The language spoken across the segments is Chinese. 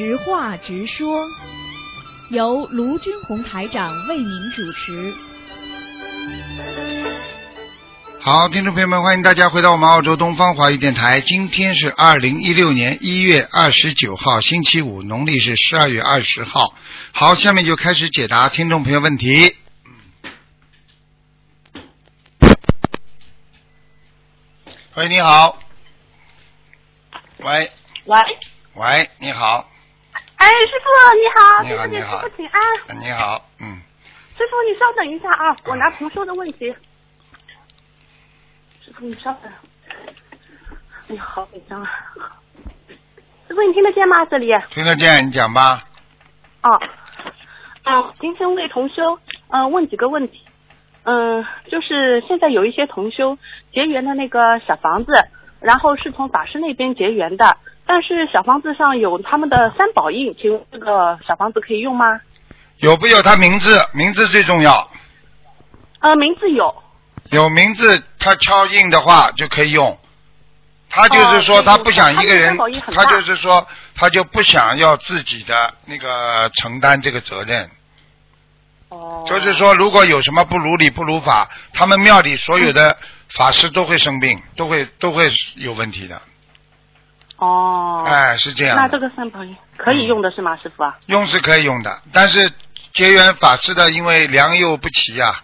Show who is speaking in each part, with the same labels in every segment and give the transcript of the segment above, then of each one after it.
Speaker 1: 直话直说，由卢军红台长为您主持。
Speaker 2: 好，听众朋友们，欢迎大家回到我们澳洲东方华语电台。今天是二零一六年一月二十九号，星期五，农历是十二月二十号。好，下面就开始解答听众朋友问题。喂，你好。喂
Speaker 3: 喂，
Speaker 2: 喂，你好，
Speaker 3: 哎，师傅你好，
Speaker 2: 你好
Speaker 3: 师傅请安。
Speaker 2: 你好，嗯，
Speaker 3: 师傅你稍等一下啊，我拿同修的问题。师傅你稍等。哎呀，好紧张啊！师傅你听得见吗？这里？
Speaker 2: 听得见，你讲吧。
Speaker 3: 哦，嗯，今天为同修嗯、呃问几个问题，嗯、就是现在有一些同修结缘的那个小房子，然后是从法师那边结缘的，但是小房子上有他们的三宝印，请问这个小房子可以用吗？
Speaker 2: 有不有他名字？名字最重要。
Speaker 3: 呃，名字有，
Speaker 2: 有名字，他敲印的话就可以用。他就是说，他不想一个人
Speaker 3: 他
Speaker 2: 就是说，他就不想要自己的那个承担这个责任。
Speaker 3: 哦，
Speaker 2: 就是说，如果有什么不如理不如法，他们庙里所有的法师都会生病，都会都会有问题的。
Speaker 3: 哦，
Speaker 2: 哎，是这样。
Speaker 3: 那这个三宝印可以用的是吗，师傅啊？
Speaker 2: 用是可以用的，但是结缘法师的，因为良莠不齐呀、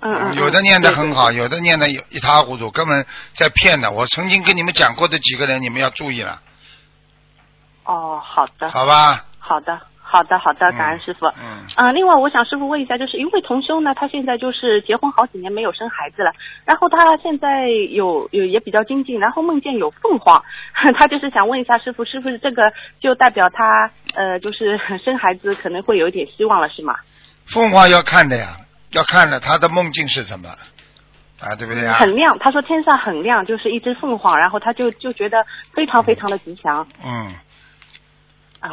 Speaker 3: 嗯嗯，
Speaker 2: 有的念得很好，
Speaker 3: 对，
Speaker 2: 有的念得一塌糊涂，根本在骗的。我曾经跟你们讲过的几个人，你们要注意了，
Speaker 3: 哦，好的，
Speaker 2: 好吧？
Speaker 3: 好的，好的，好的，
Speaker 2: 嗯
Speaker 3: 感恩师傅。
Speaker 2: 嗯，
Speaker 3: 嗯、另外我想师傅问一下，就是一位同修呢，他现在就是结婚好几年没有生孩子了，然后他现在有有也比较精进，然后梦见有凤凰，他就是想问一下师傅，是不是这个就代表他呃就是生孩子可能会有一点希望了，是吗？
Speaker 2: 凤凰要看的呀，要看的，他的梦境是什么啊？对不对啊？
Speaker 3: 很亮，他说天上很亮，就是一只凤凰，然后他就就觉得非常非常的吉祥
Speaker 2: 嗯，
Speaker 3: 啊。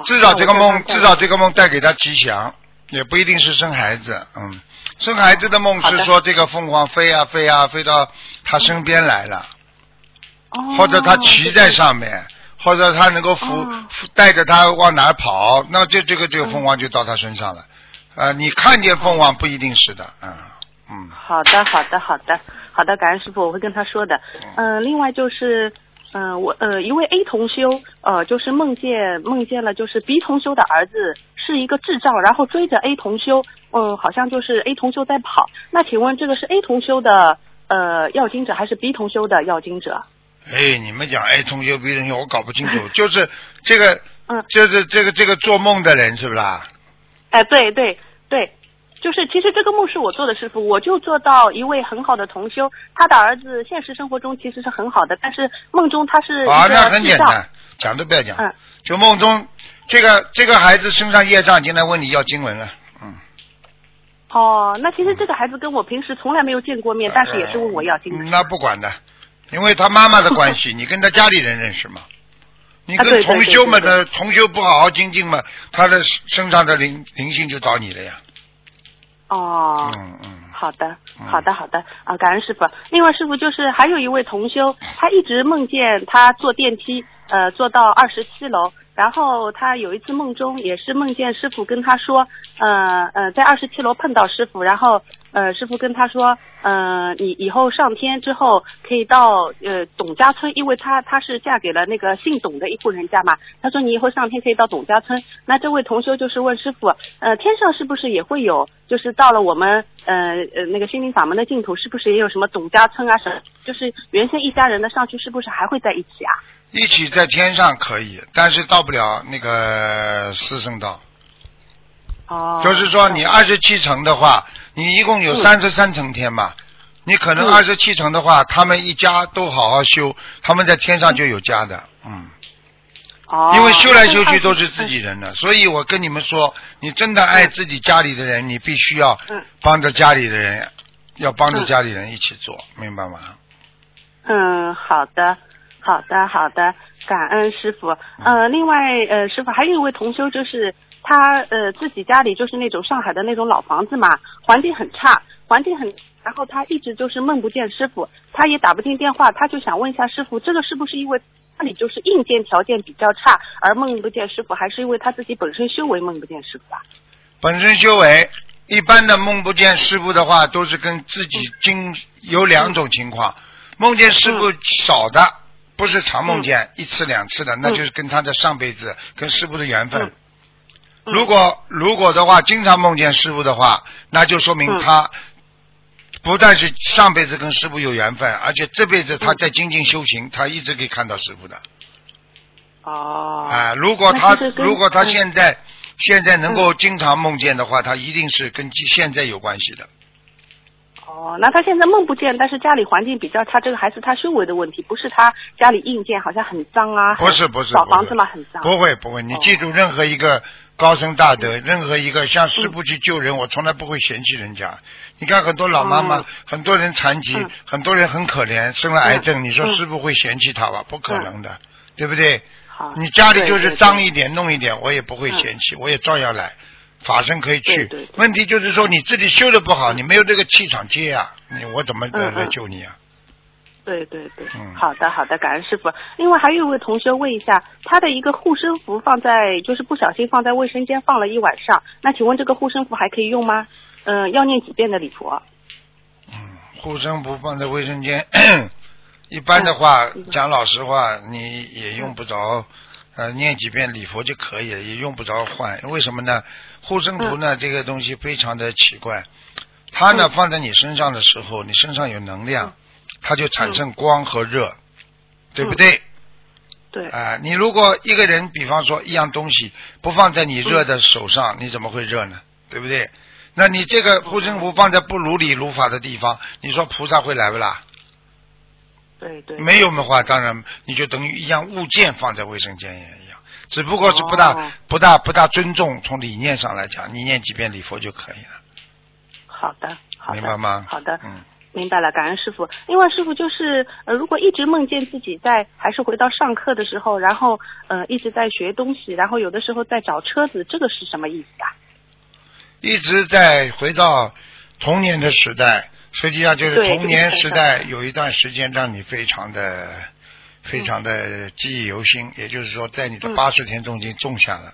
Speaker 2: 至少这个梦，至少这个梦带给他吉祥，也不一定是生孩子。嗯，生孩子的梦是说这个凤凰飞啊飞啊飞到他身边来了。
Speaker 3: 哦
Speaker 2: 或者他骑在上面，或者他能够扶带着他往哪儿跑，那这这个这个凤凰就到他身上了。呃，你看见凤凰不一定是的，嗯嗯，
Speaker 3: 好的，好的，好的，好的，感恩师傅，我会跟他说的。嗯、另外就是，嗯、我呃一位 A 同修，呃，就是梦见梦见了，就是 B 同修的儿子是一个智障，然后追着 A 同修，嗯、好像就是 A 同修在跑。那请问这个是 A 同修的呃要经者还是 B 同修的要经者？
Speaker 2: 哎，你们讲 A 同修 B 同修，我搞不清楚，就是这个，
Speaker 3: 嗯
Speaker 2: 就是这个这个做梦的人是不啦？
Speaker 3: 哎，对对对，就是其实这个梦是我做的，师傅，我就做到一位很好的同修，他的儿子现实生活中其实是很好的，但是梦中他是一
Speaker 2: 啊，那。很简单，讲都不要讲，
Speaker 3: 嗯
Speaker 2: 就梦中这个这个孩子身上业障，进来问你要经文了，嗯，
Speaker 3: 哦，那其实这个孩子跟我平时从来没有见过面，但是也是问我要经文。
Speaker 2: 嗯那不管的，因为他妈妈的关系，你跟他家里人认识吗。你跟同修们
Speaker 3: 对
Speaker 2: 的同修不好好精进嘛，他的身上的灵灵性就找你了呀。
Speaker 3: 哦，
Speaker 2: 嗯嗯，
Speaker 3: 好的，
Speaker 2: 嗯。
Speaker 3: 好的，好的。啊，感恩师傅。另外，师傅就是还有一位同修，他一直梦见他坐电梯，呃，坐到二十七楼，然后他有一次梦中也是梦见师傅跟他说，呃呃，在二十七楼碰到师傅，然后呃，师傅跟他说，呃，你以后上天之后可以到呃董家村，因为他他是嫁给了那个姓董的一户人家嘛，他说你以后上天可以到董家村。那这位同修就是问师傅，呃，天上是不是也会有，就是到了我们呃呃那个心灵法门的净土，是不是也有什么董家村啊什么？就是原先一家人的上去，是不是还会在一起啊？
Speaker 2: 一起在天上可以，但是到不了那个四圣道。
Speaker 3: 哦，
Speaker 2: 就是说，你二十七层的话，你一共有
Speaker 3: 嗯
Speaker 2: 三十三层天嘛。你可能
Speaker 3: 嗯
Speaker 2: 二十七层的话，他们一家都好好修，他们在天上就有家的，嗯。
Speaker 3: 哦，
Speaker 2: 因为修来修去都是自己人的，所以我跟你们说，你真的爱自己家里的人，你必须要
Speaker 3: 嗯
Speaker 2: 帮着家里的人，要帮着
Speaker 3: 嗯
Speaker 2: 家里人一起做，明白吗？
Speaker 3: 嗯，好的，好的，好的，感恩师傅。呃，另外，呃，师傅还有一位同修，就是他呃自己家里就是那种上海的那种老房子嘛，环境很差，环境很，然后他一直就是梦不见师傅，他也打不进电话，他就想问一下师傅，这个是不是因为家里就是硬件条件比较差而梦不见师傅，还是因为他自己本身修为梦不见师傅啊？
Speaker 2: 本身修为一般的梦不见师傅的话，都是跟自己经有两种情况，梦见师傅少的，不是常梦见一次两次的，那就是跟他的上辈子跟师傅的缘分。
Speaker 3: 嗯。
Speaker 2: 如果如果的话，经常梦见师傅的话，那就说明
Speaker 3: 嗯。
Speaker 2: 他不但是上辈子跟师傅有缘分，而且这辈子他在精进修行，他一直可以看到师傅的。
Speaker 3: 哦，
Speaker 2: 啊，如果他如果他
Speaker 3: 嗯。
Speaker 2: 现在现在能够经常梦见的话，他一定是跟现在有关系的。
Speaker 3: 哦，那他现在梦不见，但是家里环境比较差，这个还是他修为的问题，不是他家里硬件好像很脏啊，
Speaker 2: 不是不是，不是
Speaker 3: 老房子嘛很脏。
Speaker 2: 不会不会，你
Speaker 3: 哦
Speaker 2: 记住，任何一个高僧大德，任何一个像师傅去救人，我从来不会嫌弃人家。你看很多老妈妈
Speaker 3: 嗯，
Speaker 2: 很多人残疾
Speaker 3: 嗯，
Speaker 2: 很多人很可怜，生了癌症，
Speaker 3: 嗯
Speaker 2: 你说
Speaker 3: 嗯
Speaker 2: 师傅会嫌弃他吧？不可能的，对不对？
Speaker 3: 好，
Speaker 2: 你家里就是脏一点、弄一点，我也不会
Speaker 3: 嗯
Speaker 2: 嫌弃，我也照样来。法身可以去
Speaker 3: 对对对，
Speaker 2: 问题就是说你自己修的不好，你没有这个气场接啊，你我怎么来来救你啊？
Speaker 3: 对对对，
Speaker 2: 嗯
Speaker 3: 好的好的，感恩师傅。另外还有一位同学问一下，他的一个护身符放在就是不小心放在卫生间放了一晚上，那请问这个护身符还可以用吗？嗯、要念几遍的礼佛？
Speaker 2: 嗯，护身符放在卫生间，一般的话，
Speaker 3: 嗯
Speaker 2: 讲老实话，你也用不着，呃，念几遍礼佛就可以了，也用不着换。为什么呢？护身符呢，这个东西非常的奇怪，它呢、
Speaker 3: 嗯。
Speaker 2: 放在你身上的时候，你身上有能量，
Speaker 3: 嗯。
Speaker 2: 它就产生光和热，对不对？
Speaker 3: 对，
Speaker 2: 啊、你如果一个人，比方说一样东西不放在你热的手上，你怎么会热呢？对不对？那你这个护身符放在不如理如法的地方，你说菩萨会来不啦？
Speaker 3: 对对，
Speaker 2: 没有的话，当然你就等于一样物件放在卫生间也一样，只不过是不大、
Speaker 3: 哦
Speaker 2: 不大不大尊重。从理念上来讲，你念几遍礼佛就可以了，
Speaker 3: 好的好的，
Speaker 2: 明白吗？
Speaker 3: 好的，
Speaker 2: 嗯，
Speaker 3: 明白了，感恩师傅。另外，师傅就是呃，如果一直梦见自己在，还是回到上课的时候，然后呃一直在学东西，然后有的时候在找车子，这个是什么意思啊？
Speaker 2: 一直在回到童年的时代，实际上就是童年时代有一段时间让你非常的、非常的记忆犹新，也就是说，在你的
Speaker 3: 嗯。
Speaker 2: 八十天中已经种下了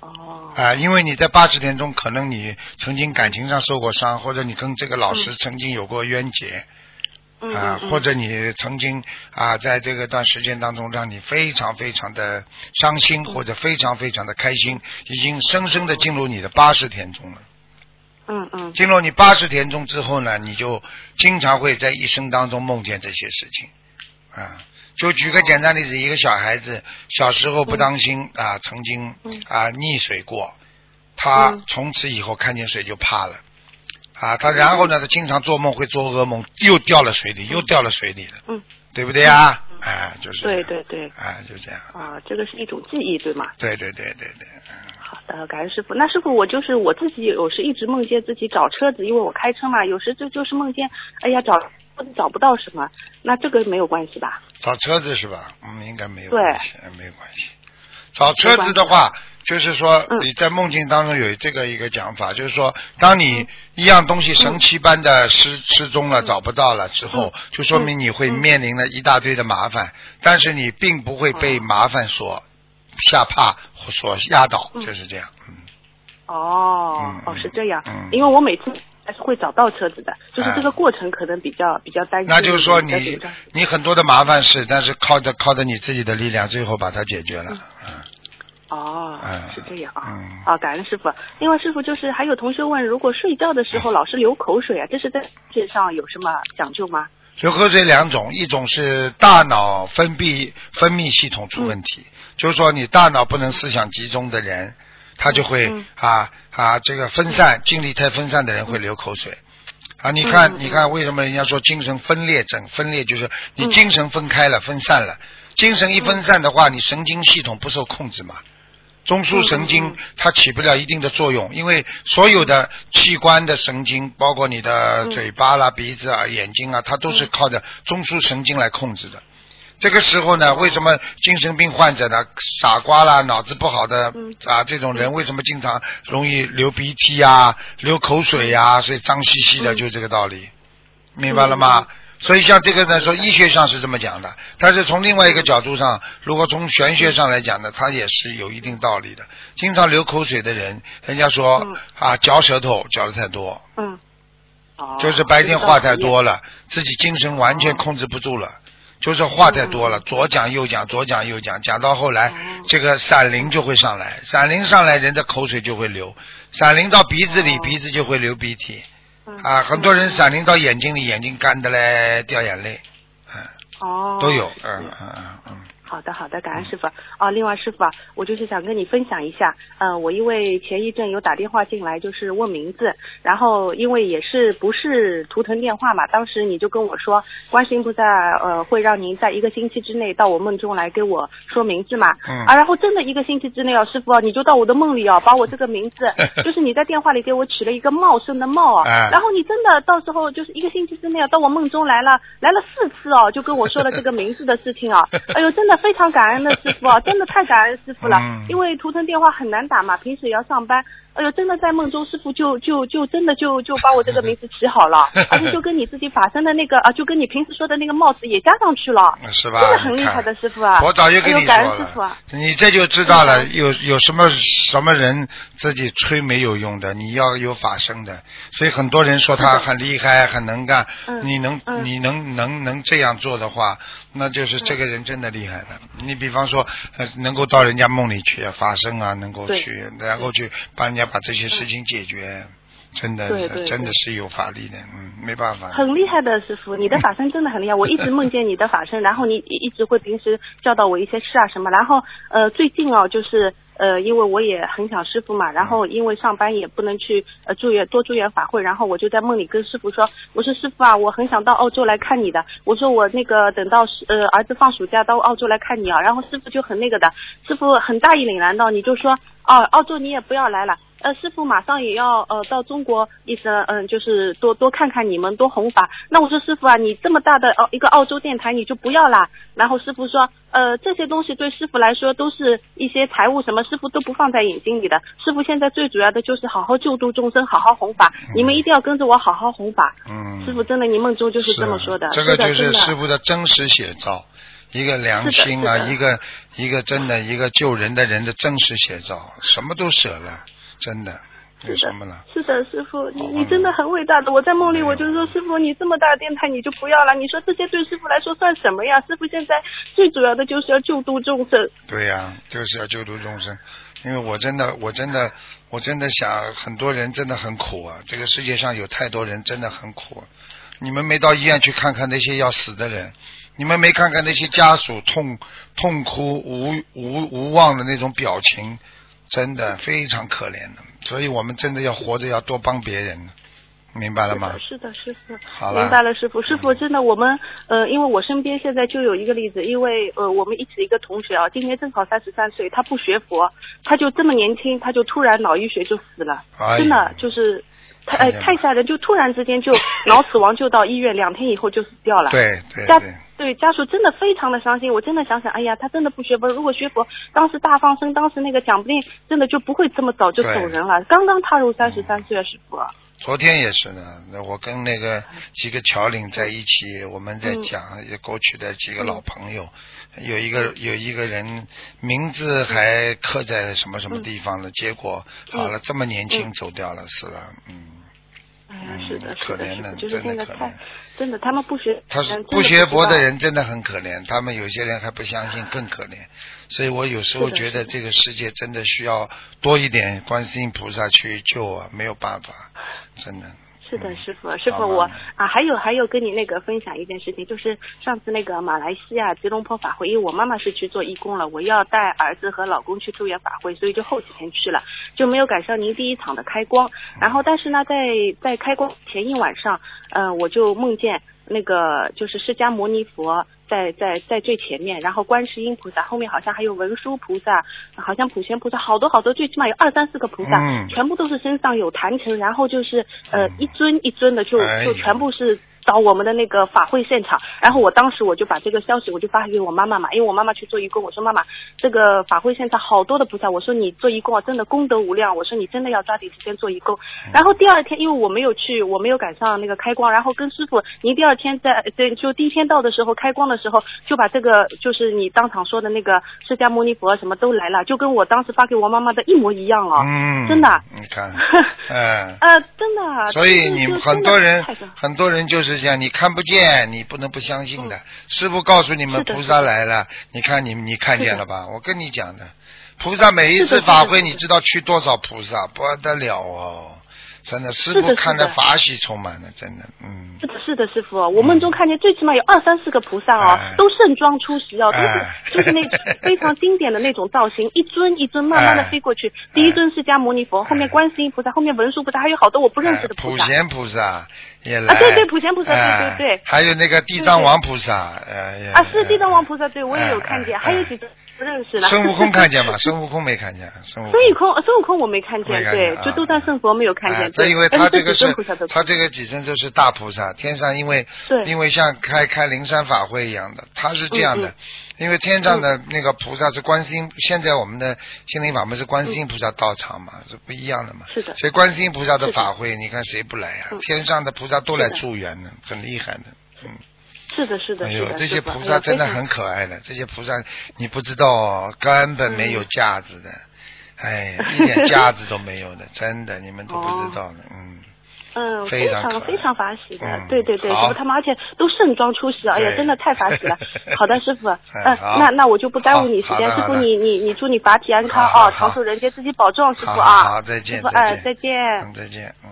Speaker 3: 哦，
Speaker 2: 啊、因为你在八十天中可能你曾经感情上受过伤，或者你跟这个老师曾经有过冤结。
Speaker 3: 嗯
Speaker 2: 啊，或者你曾经啊，在这个段时间当中，让你非常非常的伤心，
Speaker 3: 嗯。
Speaker 2: 或者非常非常的开心，已经深深的进入你的八十天中了。
Speaker 3: 嗯嗯。
Speaker 2: 进入你八十天中之后呢，你就经常会在一生当中梦见这些事情啊。就举个简单例子，一个小孩子小时候不当心、啊，曾经
Speaker 3: 嗯。
Speaker 2: 啊溺水过，他
Speaker 3: 嗯。
Speaker 2: 从此以后看见水就怕了。啊。他然后呢，他经常做梦会做噩梦，又掉了水里，又掉了水里了，
Speaker 3: 嗯，
Speaker 2: 对不对啊？哎，就是。
Speaker 3: 对对对，
Speaker 2: 哎，就这样，
Speaker 3: 啊，这个是一种记忆，对吗？
Speaker 2: 对对对对对，嗯
Speaker 3: 好的，感恩师傅。那师傅，我就是我自己有时一直梦见自己找车子，因为我开车嘛，有时就就是梦见，哎呀，找找不到什么，那这个没有关系吧？
Speaker 2: 找车子是吧？嗯，应该没有关系，呃没有关系。找车子的话，就是说
Speaker 3: 嗯。
Speaker 2: 你在梦境当中有这个一个讲法，就是说，当你一样东西神奇般的失失踪了、找不到了之后，就说明你会
Speaker 3: 嗯。
Speaker 2: 面临了一大堆的麻烦，但是你并不会被
Speaker 3: 哦。
Speaker 2: 麻烦所吓怕、所压倒，
Speaker 3: 嗯。
Speaker 2: 就是这样。嗯，
Speaker 3: 哦
Speaker 2: 嗯，
Speaker 3: 哦，是这样。
Speaker 2: 嗯。
Speaker 3: 因为我每次还是会找到车子的，就是
Speaker 2: 哎
Speaker 3: 这个过程可能比较比较担心。
Speaker 2: 那就是说你你很多的麻烦事，但是靠着靠着你自己的力量，最后把它解决了。嗯
Speaker 3: 哦
Speaker 2: 嗯，
Speaker 3: 是这样啊。
Speaker 2: 嗯
Speaker 3: 啊，感恩师傅。另外，师傅就是还有同学问，如果睡觉的时候老是流口水啊，这是在身上有什么讲究吗？
Speaker 2: 流口水两种，一种是大脑分泌分泌系统出问题，就是说你大脑不能思想集中的人，他就会、
Speaker 3: 嗯
Speaker 2: 啊啊这个分散精力太分散的人会流口水。啊，你看，你看，为什么人家说精神分裂症？分裂就是你
Speaker 3: 嗯
Speaker 2: 精神分开了、分散了。精神一分散的话，你神经系统不受控制嘛。中枢神经
Speaker 3: 嗯
Speaker 2: 它起不了一定的作用，因为所有的器官的神经，包括你的
Speaker 3: 嗯
Speaker 2: 嘴巴啦、鼻子啊、眼睛啊，它都是
Speaker 3: 嗯
Speaker 2: 靠着中枢神经来控制的。这个时候呢，为什么精神病患者呢，傻瓜啦、脑子不好的
Speaker 3: 嗯。
Speaker 2: 啊这种人，为什么经常容易流鼻涕呀、流口水呀、所以脏兮兮的，
Speaker 3: 嗯。
Speaker 2: 就这个道理，明白了吗？所以像这个呢，说医学上是这么讲的，但是从另外一个角度上，如果从玄学上来讲呢，它也是有一定道理的。经常流口水的人，人家说、
Speaker 3: 嗯。
Speaker 2: 啊，嚼舌头嚼的太多，
Speaker 3: 嗯，哦，
Speaker 2: 就是白天话太多
Speaker 3: 了。
Speaker 2: 自己精神完全
Speaker 3: 哦。
Speaker 2: 控制不住了。就是话太多了，左讲右讲，左讲右讲，讲到后来，
Speaker 3: 哦。
Speaker 2: 这个闪灵就会上来，闪灵上来，人的口水就会流，闪灵到鼻子里，
Speaker 3: 哦。
Speaker 2: 鼻子就会流鼻涕，
Speaker 3: 嗯。
Speaker 2: 啊，很多人闪灵到眼睛里，眼睛干的嘞，掉眼泪，嗯，
Speaker 3: 哦。
Speaker 2: 都有，
Speaker 3: 是。
Speaker 2: 嗯嗯嗯嗯，
Speaker 3: 好的，好的，感恩师傅。哦，另外师傅啊，我就是想跟你分享一下，呃，我因为前一阵有打电话进来，就是问名字，然后因为也是不是图腾电话嘛，当时你就跟我说，观世音菩萨呃会让您在一个星期之内到我梦中来给我说名字嘛，
Speaker 2: 嗯。
Speaker 3: 啊，然后真的一个星期之内哦，师傅啊，你就到我的梦里哦，把我这个名字，就是你在电话里给我取了一个茂盛的茂啊，
Speaker 2: 哎
Speaker 3: 然后你真的到时候就是一个星期之内啊，到我梦中来了，来了四次哦，就跟我说了这个名字的事情啊，哎呦，真的非常感恩的师傅啊，真的太感恩师傅了，
Speaker 2: 嗯
Speaker 3: 因为图腾电话很难打嘛，平时也要上班。哎呦，真的在梦中，师傅就就就真的就就把我这个名字起好了，而且就跟你自己法身的那个啊，就跟你平时说的那个帽子也加上去了，
Speaker 2: 是吧？
Speaker 3: 真的很厉害的师傅啊！
Speaker 2: 我早就跟你说了。
Speaker 3: 恩师傅啊，
Speaker 2: 你这就知道了，
Speaker 3: 嗯。
Speaker 2: 有有什么什么人自己吹没有用的，你要有法身的。所以很多人说他很厉害、很能干，
Speaker 3: 嗯
Speaker 2: 你能
Speaker 3: 嗯。
Speaker 2: 你能能能这样做的话，那就是这个人真的厉害的。你比方说，呃能够到人家梦里去啊，法身啊，能够去，然后去把人家把这些事情解决，真的
Speaker 3: 对对
Speaker 2: 真的是有法力的，嗯，没办法。
Speaker 3: 很厉害的师傅，你的法身真的很厉害。我一直梦见你的法身，然后你一直会平时教导我一些事啊什么。然后呃，最近哦，就是呃，因为我也很想师傅嘛，然后因为上班也不能去呃助缘多助缘法会，然后我就在梦里跟师傅说，我说师傅啊，我很想到澳洲来看你的。我说我那个等到是呃儿子放暑假到澳洲来看你啊，然后师傅就很那个的，师傅很大义凛然的，你就说哦，澳洲你也不要来了。呃，师傅马上也要呃到中国，意思嗯、就是多多看看你们，多弘法。那我说师傅啊，你这么大的哦一个澳洲电台你就不要啦。然后师傅说，呃这些东西对师傅来说都是一些财务什么，师傅都不放在眼睛里的。师傅现在最主要的就是好好救度众生，好好弘法。你们一定要跟着我好好弘法。
Speaker 2: 嗯，
Speaker 3: 师傅真的，你梦中就是这么说的。
Speaker 2: 这个就是师傅的真实写照，一个良心啊，一个一个真的一个救人的人的真实写照，什么都舍了，真的有
Speaker 3: 是的
Speaker 2: 什么了？
Speaker 3: 是的，师傅，你你真的很伟大的。我在梦里我就说，师傅，你这么大的电台你就不要了。你说这些对师傅来说算什么呀？师傅现在最主要的就是要救度众生。
Speaker 2: 对呀、就是要救度众生。因为我真的，我真的，我真的想，很多人真的很苦啊。这个世界上有太多人真的很苦、啊。你们没到医院去看看那些要死的人，你们没看看那些家属痛痛哭无无无望的那种表情，真的非常可怜的。所以我们真的要活着，要多帮别人，明白了吗？
Speaker 3: 是的，是的，师傅。
Speaker 2: 好了
Speaker 3: 明白了，师傅。师傅，真的，我们呃，因为我身边现在就有一个例子，因为呃，我们一起一个同学啊，今年正好三十三岁，他不学佛，他就这么年轻，他就突然脑溢血就死了，
Speaker 2: 哎
Speaker 3: 真的就是。太太吓人，就突然之间就 脑死亡，就到医院，两天以后就死掉了。
Speaker 2: 对对
Speaker 3: 家
Speaker 2: 对，
Speaker 3: 对家属真的非常的伤心，我真的想想，哎呀，他真的不学佛，如果学佛，当时大放生，当时那个讲不定真的就不会这么早就走人了。刚刚踏入三十三岁啊，师傅。
Speaker 2: 昨天也是呢，那我跟那个几个侨领在一起，我们在
Speaker 3: 嗯
Speaker 2: 讲过去的几个老朋友，有一个有一个人名字还刻在什么什么地方了，结果好了，这么年轻
Speaker 3: 嗯。
Speaker 2: 走掉了，死了，嗯，嗯
Speaker 3: 是的，
Speaker 2: 可怜的，
Speaker 3: 就是
Speaker 2: 真的可怜
Speaker 3: 现在太，真的，他们不学，
Speaker 2: 他是
Speaker 3: 嗯
Speaker 2: 不学佛的。人真的很可怜，他们有些人还不相信，更可怜。所以我有时候觉得这个世界真的需要多一点观世音菩萨去救啊，没有办法，真的。
Speaker 3: 是的，
Speaker 2: 嗯
Speaker 3: 师傅，师傅，我啊，还有还有跟你那个分享一件事情，就是上次那个马来西亚吉隆坡法会，因为我妈妈是去做义工了，我要带儿子和老公去助缘法会，所以就后几天去了，就没有赶上您第一场的开光。然后，但是呢，在在开光前一晚上，嗯、我就梦见那个就是释迦牟尼佛在在在最前面，然后观世音菩萨后面好像还有文殊菩萨，好像普贤菩萨，好多好多，最起码有二三四个菩萨，
Speaker 2: 嗯。
Speaker 3: 全部都是身上有坛城，然后就是呃一尊一尊的就
Speaker 2: 哎。
Speaker 3: 就全部是找我们的那个法会现场，然后我当时我就把这个消息我就发给我妈妈嘛，因为我妈妈去做义工，我说妈妈，这个法会现场好多的菩萨，我说你做义工啊，真的功德无量，我说你真的要抓紧时间做义工。然后第二天，因为我没有去，我没有赶上那个开光，然后跟师傅，您第二天在对，就第一天到的时候开光的时候，就把这个就是你当场说的那个释迦牟尼佛什么都来了，就跟我当时发给我妈妈的一模一样哦，
Speaker 2: 嗯，
Speaker 3: 真的。
Speaker 2: 你看，嗯。
Speaker 3: 呃，真的。
Speaker 2: 所以你们很多人很多人就是这样，你看不见，你不能不相信的。师傅告诉你们菩萨来了，你看你你看见了吧？我跟你讲的，菩萨每一次法会，你知道去多少菩萨，不得了哦。真的，师
Speaker 3: 是的
Speaker 2: 傅看的法喜充满了，真的，嗯。
Speaker 3: 是。的，是的，师傅，我梦中看见最起码有二三四个菩萨哦，
Speaker 2: 哎。
Speaker 3: 都盛装出席哦，都是、
Speaker 2: 哎。
Speaker 3: 就是那 非常经典的那种造型，一尊一尊慢慢的
Speaker 2: 哎。
Speaker 3: 飞过去。第一尊释迦牟尼佛，后面观世音菩萨，后面文殊菩萨，还有好多我不认识的
Speaker 2: 哎
Speaker 3: 菩萨。
Speaker 2: 普贤菩萨也来，
Speaker 3: 啊对对普贤菩萨对
Speaker 2: 哎。
Speaker 3: 对对
Speaker 2: 还有那个地藏王菩萨，呃，也
Speaker 3: 啊，是地藏王菩萨，对我也有看见，
Speaker 2: 哎哎。
Speaker 3: 还有几尊不认识呢。
Speaker 2: 孙悟空看见吗？孙悟空没看见，孙悟空。
Speaker 3: 孙悟空，孙悟空我没看见，对，就斗战胜佛没有看见。
Speaker 2: 哎因为他这个是他这个几尊就是大菩萨，天上因为
Speaker 3: 对
Speaker 2: 因为像开开灵山法会一样的，他是这样的，
Speaker 3: 嗯
Speaker 2: 因为天上的那个菩萨是观世音，现在我们的心灵法门是观世音菩萨道场嘛，是不一样的嘛。
Speaker 3: 是的
Speaker 2: 所以观世音菩萨的法会，你看谁不来呀、
Speaker 3: 嗯
Speaker 2: 天上的菩萨都来助缘呢，很厉害的。嗯，
Speaker 3: 是的，是的，
Speaker 2: 哎呦，这些菩萨真的。很可爱的，这些菩萨你不知道哦，根本没有
Speaker 3: 嗯
Speaker 2: 架子的，哎，一点架子都没有的，真的，你们都不知道的，嗯。
Speaker 3: 嗯，
Speaker 2: 非常
Speaker 3: 非常法喜的，
Speaker 2: 嗯
Speaker 3: 对对对，师傅他们而且都盛装出席，哎呀，真的太法喜了。好的，师傅，嗯，那那我就不耽误你时间，师傅你你你祝你法体安康啊，长寿人间，自己保重，师傅啊。
Speaker 2: 好好再见
Speaker 3: 师傅，哎，
Speaker 2: 再见
Speaker 3: 再见。
Speaker 2: 嗯，再见，嗯。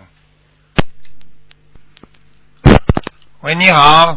Speaker 2: 喂，你好，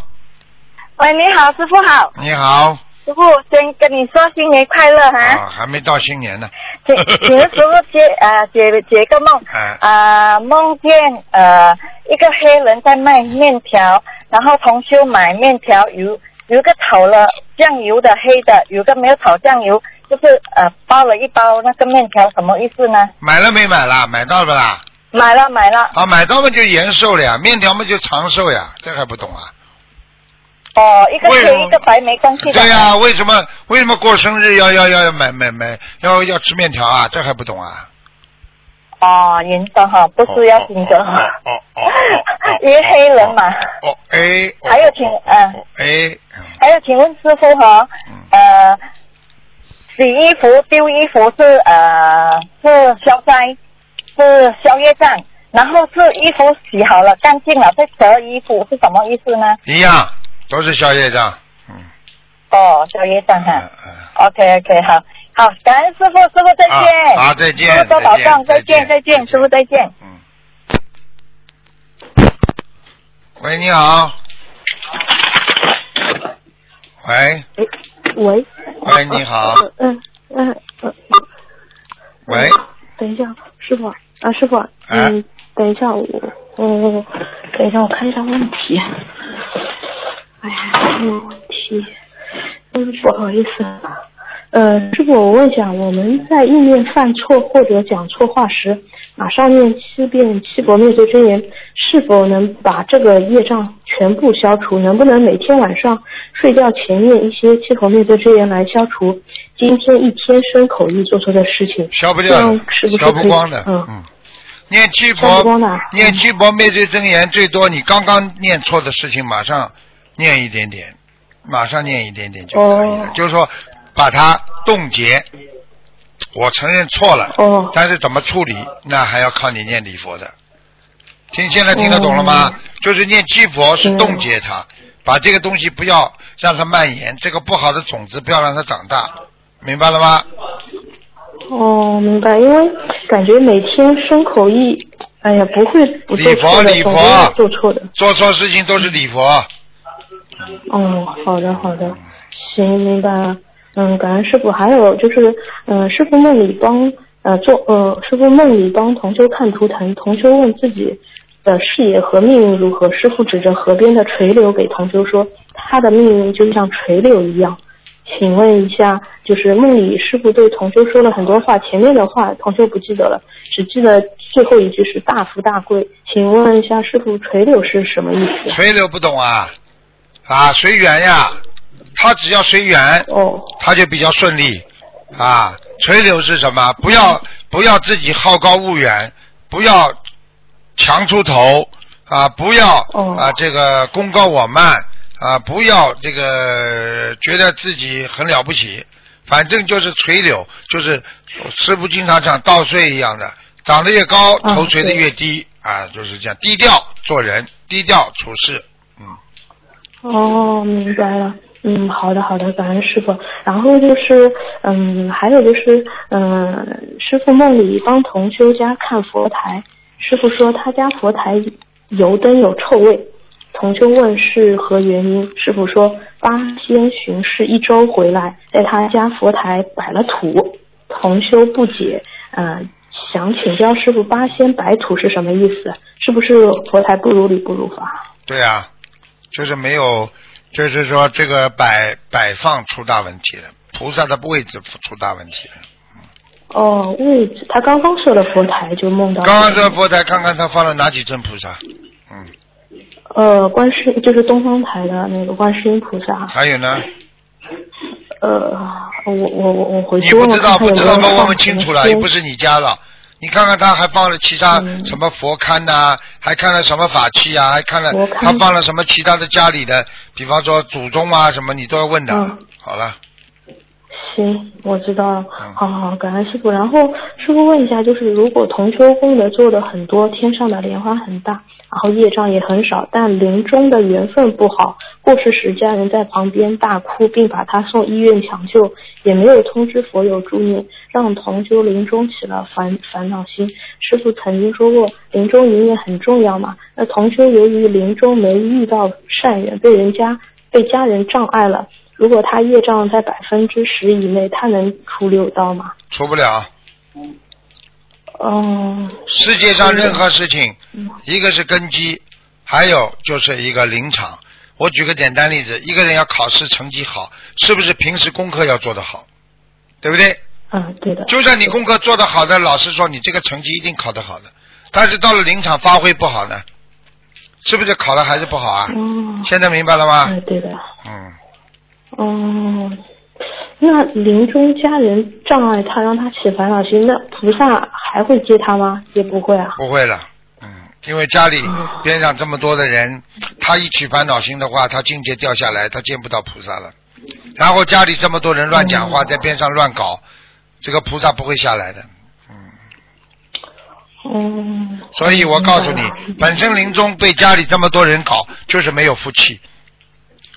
Speaker 4: 喂，你好，师傅好，
Speaker 2: 你好，
Speaker 4: 师傅先跟你说新年快乐哈，
Speaker 2: 啊，还没到新年呢，
Speaker 4: 请请师傅解呃解解个梦，
Speaker 2: 啊
Speaker 4: 啊、梦见呃一个黑人在卖面条，然后同修买面条，有有一个炒了酱油的黑的，有个没有炒酱油，就是呃包了一包那个面条，什么意思呢？
Speaker 2: 买了没买啦？买到了不啦？
Speaker 4: 买了买了，
Speaker 2: 啊，买到嘛就延寿了呀，面条嘛就长寿呀，这还不懂啊？
Speaker 4: 哦，一个黑一个白没关系的。
Speaker 2: 对呀、为什么为什么过生日要要要要买买买要要吃面条啊？这还不懂啊？
Speaker 4: 哦，银的哈，不是要金的
Speaker 2: 哦
Speaker 4: 哈。
Speaker 2: 哦哦哦哦，
Speaker 4: 因为黑人嘛。
Speaker 2: 哦哎，哦
Speaker 4: 还有请
Speaker 2: 哦
Speaker 4: 嗯
Speaker 2: 哦哎，嗯
Speaker 4: 还有，请问师傅哈，
Speaker 2: 嗯
Speaker 4: 呃，洗衣服丢衣服是呃是消灾，是消业障，然后是衣服洗好了干净了再折衣服是什么意思呢？
Speaker 2: 一样都是小叶账，嗯
Speaker 4: 哦，消业障
Speaker 2: 嗯
Speaker 4: 哈。
Speaker 2: 嗯。
Speaker 4: OK OK 好，好，感恩师傅，师傅再见。
Speaker 2: 啊好再见
Speaker 4: 师傅多保重，
Speaker 2: 再见再见
Speaker 4: 师傅再见。
Speaker 2: 嗯。喂，你好。喂，
Speaker 5: 喂。
Speaker 2: 喂，你好。
Speaker 5: 嗯嗯嗯。
Speaker 2: 喂，
Speaker 5: 等一下，师傅啊，师傅，
Speaker 2: 哎
Speaker 5: 嗯，等一下我，嗯，等一下我看一下问题。哎呀，这个问题，嗯，不好意思，呃，师傅，我问一下，我们在意念犯错或者讲错话时，马上念七遍七佛灭罪真言，是否能把这个业障全部消除？能不能每天晚上睡觉前念一些七佛灭罪真言来消除今天一天生口意做错的事情？
Speaker 2: 消不掉
Speaker 5: 是不，是
Speaker 2: 消不光的，
Speaker 5: 嗯
Speaker 2: 嗯。念七佛念七佛灭罪真言，最多你刚刚念错的事情，马上念一点点，马上念一点点就可以了。
Speaker 5: 哦
Speaker 2: 就是说，把它冻结。我承认错了，
Speaker 5: 哦
Speaker 2: 但是怎么处理，那还要靠你念礼佛的。听现在听得懂了吗？就是念七佛是冻结它，把这个东西不要让它蔓延，这个不好的种子不要让它长大，明白了吗？
Speaker 5: 哦，明白，因为感觉每天生口一，哎呀，不会不做
Speaker 2: 礼佛
Speaker 5: 错的，
Speaker 2: 礼佛
Speaker 5: 做错的。
Speaker 2: 做错事情都是礼佛。
Speaker 5: 哦，好的好的，行，明白了。嗯，感恩师傅。还有就是，嗯、师傅梦里帮呃做呃，师傅梦里帮同修看图腾，同修问自己的事业和命运如何，师傅指着河边的垂柳给同修说，他的命运就像垂柳一样。请问一下，就是梦里师傅对同修说了很多话，前面的话同修不记得了，只记得最后一句是大富大贵。请问一下师傅，垂柳是什么意思？
Speaker 2: 垂柳不懂啊，啊，随缘呀，他只要随缘，
Speaker 5: 哦，
Speaker 2: 他就比较顺利啊。垂柳是什么？不要不要自己好高骛远，不要强出头啊，不要
Speaker 5: 哦
Speaker 2: 啊这个功高我慢啊，不要这个觉得自己很了不起，反正就是垂柳，就是师傅经常讲稻穗一样的，长得越高，
Speaker 5: 啊
Speaker 2: 头垂
Speaker 5: 的
Speaker 2: 越低啊，就是这样，低调做人，低调处事，嗯。
Speaker 5: 哦，明白了。嗯，好的好的，感恩师傅。然后就是，嗯，还有就是，嗯，师傅梦里帮同修家看佛台，师傅说他家佛台油灯有臭味，同修问是何原因，师傅说八仙巡视一周回来，在他家佛台摆了土，同修不解，嗯、想请教师傅八仙摆土是什么意思？是不是佛台不如理不如法？
Speaker 2: 对呀、就是没有，就是说这个摆摆放出大问题了，菩萨的位置出大问题了。
Speaker 5: 哦，位置，他刚刚设了佛台就梦到。
Speaker 2: 刚刚设佛台，看看他放了哪几尊菩萨？嗯，
Speaker 5: 呃，观世就是东方台的那个观世音菩萨。
Speaker 2: 还有呢？
Speaker 5: 呃，我我我我回去问问
Speaker 2: 不知道不知道吗？问问清楚了，又不是你家了。你看看他还放了其他
Speaker 5: 嗯。
Speaker 2: 什么佛龛呐、还看了什么法器啊，还看了他放了什么其他的家里的，比方说祖宗啊什么，你都要问的。
Speaker 5: 嗯。
Speaker 2: 好了，
Speaker 5: 行，我知道了。
Speaker 2: 嗯
Speaker 5: 好好好，感恩师傅。然后师傅问一下，就是如果同修功德做的很多，天上的莲花很大，然后业障也很少，但临终的缘分不好，过世时家人在旁边大哭，并把他送医院抢救，也没有通知佛友助念，让同修临终起了烦烦恼心。师傅曾经说过，临终一念很重要嘛。那同修由于临终没遇到善缘，被人家被家人障碍了。如果他业障在百分之十以内，他能出六道吗？
Speaker 2: 出不了。
Speaker 5: 嗯，
Speaker 2: 世界上任何事情
Speaker 5: 嗯，
Speaker 2: 一个是根基，还有就是一个临场。我举个简单例子，一个人要考试成绩好，是不是平时功课要做得好，对不对？
Speaker 5: 嗯，对的。
Speaker 2: 就算你功课做得好的，老师说你这个成绩一定考得好的，但是到了临场发挥不好呢，是不是考的还是不好啊？
Speaker 5: 嗯，
Speaker 2: 现在明白了吗？
Speaker 5: 嗯，对的。
Speaker 2: 嗯，
Speaker 5: 嗯，那临终家人障碍他，让他起烦恼心，那菩萨还会接他吗？也不会啊。
Speaker 2: 不会了。嗯，因为家里
Speaker 5: 嗯
Speaker 2: 边上这么多的人，他一起烦恼心的话，他境界掉下来，他见不到菩萨了。然后家里这么多人乱讲话，
Speaker 5: 嗯
Speaker 2: 在边上乱搞，这个菩萨不会下来的。
Speaker 5: 嗯。
Speaker 2: 所以我告诉你本身临终被家里这么多人搞，就是没有福气。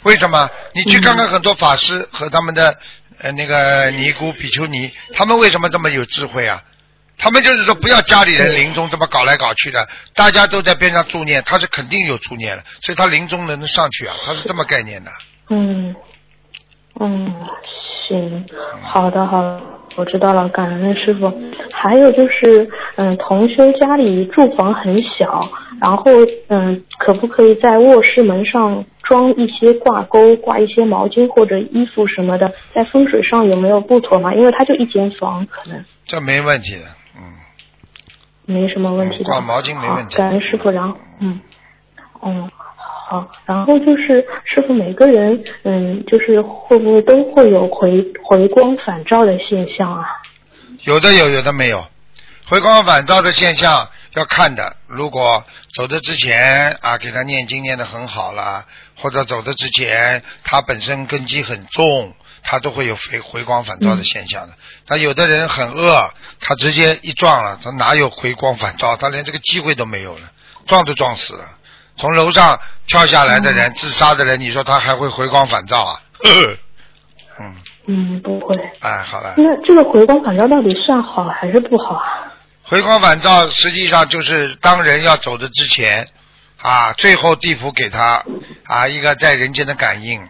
Speaker 2: 为什么？你去看看很多法师和他们的呃那个尼姑、比丘尼，他们为什么这么有智慧啊？他们就是说不要家里人临终这么搞来搞去的，大家都在边上助念，他是肯定有助念的，所以他临终能上去啊，他是这么概念的。
Speaker 5: 嗯，嗯，行，好的，好的，我知道了，感恩师傅。还有就是，嗯，同修家里住房很小，然后，嗯，可不可以在卧室门上装一些挂钩，挂一些毛巾或者衣服什么的？在风水上有没有不妥嘛？因为他就一间房，可能
Speaker 2: 这没问题的，嗯，
Speaker 5: 没什么问题的。
Speaker 2: 挂毛巾没问题
Speaker 5: 感恩师傅，然后，嗯，嗯。好，然后就是师傅，每个人，嗯，就是会不会都会有回回光返照的现象啊？
Speaker 2: 有的有，有的没有。回光返照的现象要看的，如果走的之前啊，给他念经念得很好了，或者走的之前他本身根基很重，他都会有回回光返照的现象的。他有的人很饿，他直接一撞了，他哪有回光返照？他连这个机会都没有了，撞都撞死了。从楼上跳下来的人，自杀的人，你说他还会回光返照啊？呵呵 嗯，
Speaker 5: 嗯，不会。
Speaker 2: 哎，好了。
Speaker 5: 那这个回光返照到底算好还是不好啊？
Speaker 2: 回光返照实际上就是当人要走的之前，啊，最后地府给他啊一个在人间的感应，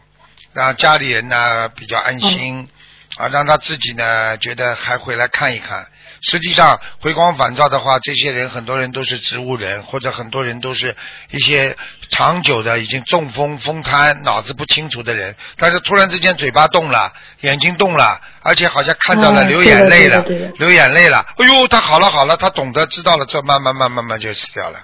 Speaker 2: 让家里人呢比较安心，啊，让他自己呢觉得还回来看一看。实际上回光返照的话，这些人很多人都是植物人，或者很多人都是一些长久的已经中风、风瘫、脑子不清楚的人，但是突然之间嘴巴动了，眼睛动了，而且好像看到了
Speaker 5: 嗯
Speaker 2: 流眼泪了，流眼泪了。哎呦，他好了好了，他懂得知道了，这慢慢慢慢慢就死掉了。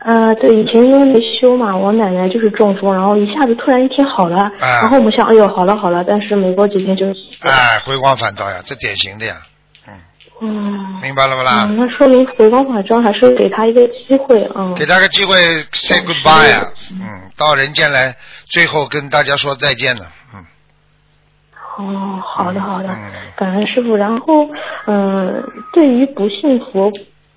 Speaker 5: 啊，对，以前因为没修嘛，我奶奶就是中风，然后一下子突然一天好了，
Speaker 2: 啊
Speaker 5: 然后我们想，哎呦，好了好了，但是没过几天就。
Speaker 2: 哎，回光返照呀，这典型的呀，嗯，
Speaker 5: 嗯，
Speaker 2: 明白了不啦？
Speaker 5: 嗯，那说明回光返照还是给他一个机会，嗯。
Speaker 2: 给他个机会 say goodbye 呀、嗯，到人间来，最后跟大家说再见了，嗯。
Speaker 5: 哦，好的好的
Speaker 2: 嗯，
Speaker 5: 感恩师傅。然后，嗯、对于不信佛、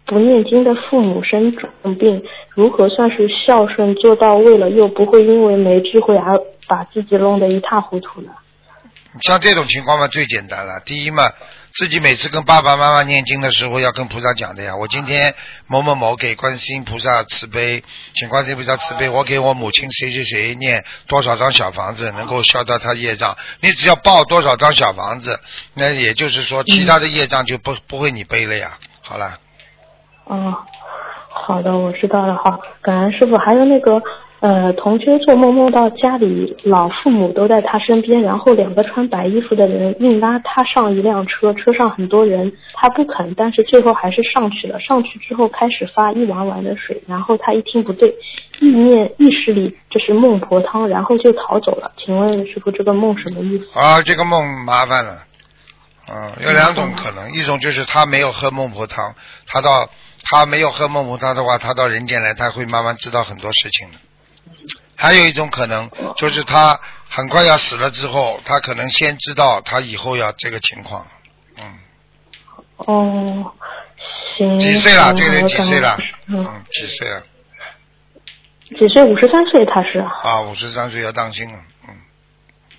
Speaker 5: 不念经的父母生重病，如何算是孝顺做到位了，又不会因为没智慧而把自己弄得一塌糊涂呢？
Speaker 2: 像这种情况嘛，最简单了。第一嘛，自己每次跟爸爸妈妈念经的时候，要跟菩萨讲的呀。我今天某某某给观世音菩萨慈悲，请观世音菩萨慈悲，我给我母亲谁谁谁念多少张小房子，能够消掉他业障。你只要报多少张小房子，那也就是说，其他的业障就不不会你背了呀。好了，
Speaker 5: 哦，好的，我知道了。好，感恩师傅。还有那个，呃，同学做梦梦到家里老父母都在他身边，然后两个穿白衣服的人硬拉他上一辆车，车上很多人，他不肯，但是最后还是上去了。上去之后开始发一碗碗的水，然后他一听不对，意念意识里这是孟婆汤，然后就逃走了。请问师傅，这个梦什么意思？
Speaker 2: 啊，这个梦麻烦了。嗯，有两种可能，一种就是他没有喝孟婆汤，他到他没有喝孟婆汤的话，他到人间来，他会慢慢知道很多事情的。还有一种可能，就是他很快要死了之后，他可能先知道他以后要这个情况。嗯，
Speaker 5: 哦，行。
Speaker 2: 几岁了？
Speaker 5: 好
Speaker 2: 这个人几岁了？
Speaker 5: 嗯，
Speaker 2: 嗯，几岁了？
Speaker 5: 几岁？五十三岁，他是。
Speaker 2: 啊，五十三岁要当心了。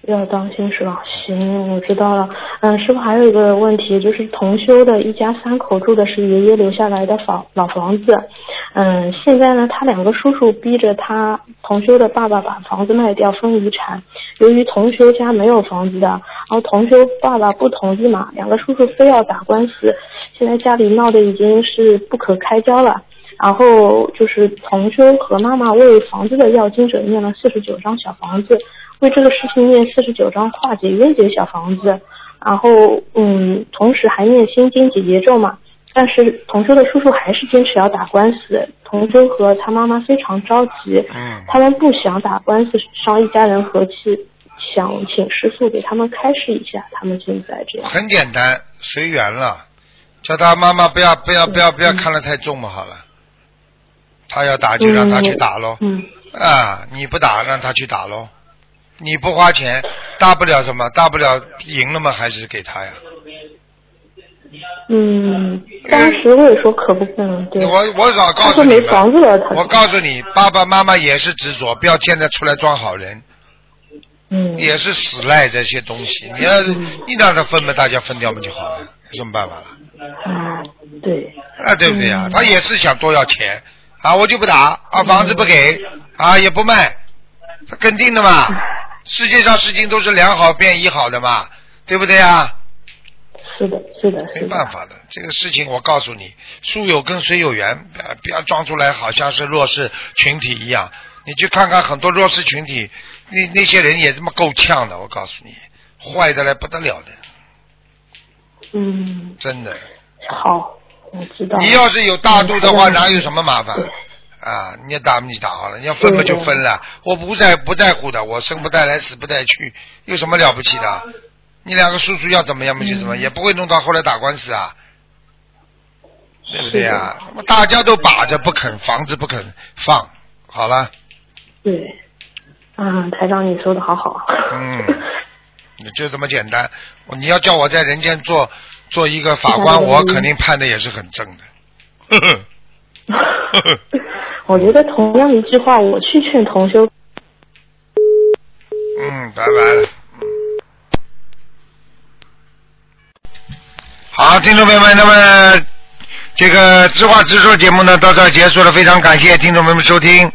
Speaker 2: 嗯，
Speaker 5: 要当心是吧？行，我知道了。嗯，师傅还有一个问题，就是同修的一家三口住的是爷爷留下来的房老房子。嗯，现在呢，他两个叔叔逼着他同修的爸爸把房子卖掉分遗产。由于同修家没有房子的，然后同修爸爸不同意嘛，两个叔叔非要打官司，现在家里闹得已经是不可开交了。然后就是同修和妈妈为房子的要经者念了四十九张小房子，为这个事情念四十九张化解冤结小房子，然后嗯，同时还念心经解结咒嘛。但是同修的叔叔还是坚持要打官司，同修和他妈妈非常着急，
Speaker 2: 嗯
Speaker 5: 他们不想打官司伤一家人和气，想请师傅给他们开示一下，他们现在这样。
Speaker 2: 很简单，随缘了。叫他妈妈不要不要不要不要看得太重嘛，好了。他要打就让他去打喽。
Speaker 5: 嗯
Speaker 2: 啊，你不打让他去打喽。你不花钱，大不了什么？大不了赢了嘛，还是给他呀？
Speaker 5: 嗯，当时我也说可不可能对。
Speaker 2: 我我早告诉你们，
Speaker 5: 房子了，他
Speaker 2: 我告诉你，爸爸妈妈也是执着，不要现在出来装好人，
Speaker 5: 嗯
Speaker 2: 也是死赖这些东西。你要是你让他分嘛，大家分掉嘛就好了，有什么办法了？
Speaker 5: 啊，对，
Speaker 2: 啊，对不对啊、
Speaker 5: 嗯
Speaker 2: 他也是想多要钱啊，我就不打啊，房子不给啊，也不卖，他肯定的嘛。世界上事情都是良好变一好的嘛，对不对啊？
Speaker 5: 是的，是的，
Speaker 2: 没。办法的，这个事情我告诉你，树有根，水有源，不要不要装出来好像是弱势群体一样。你去看看很多弱势群体，那那些人也这么够呛的，我告诉你，坏的来不得了的，
Speaker 5: 嗯，
Speaker 2: 真的。
Speaker 5: 好，我知道。
Speaker 2: 你要是有大度的话，
Speaker 5: 嗯
Speaker 2: 哪有什么麻烦
Speaker 5: 对
Speaker 2: 啊？你要打你打好了，你要分嘛就分了，我不在不在乎的，我生不带来死不带去，有什么了不起的？你两个叔叔要怎么样嘛就怎么，
Speaker 5: 嗯
Speaker 2: 也不会弄到后来打官司啊，对不对呀、
Speaker 5: 是
Speaker 2: 那么大家都把着不肯，房子不肯放，好了，
Speaker 5: 对，啊，台长你说的好好。
Speaker 2: 嗯，你就这么简单。你要叫我在人间做做一个法官，我肯定判的也是很正的。呵呵呵呵
Speaker 5: 我觉得同样一句话，我去劝同修，
Speaker 2: 嗯，拜拜了。好，听众朋友们，那么这个知话直说节目呢到这儿结束了，非常感谢听众朋友们收听。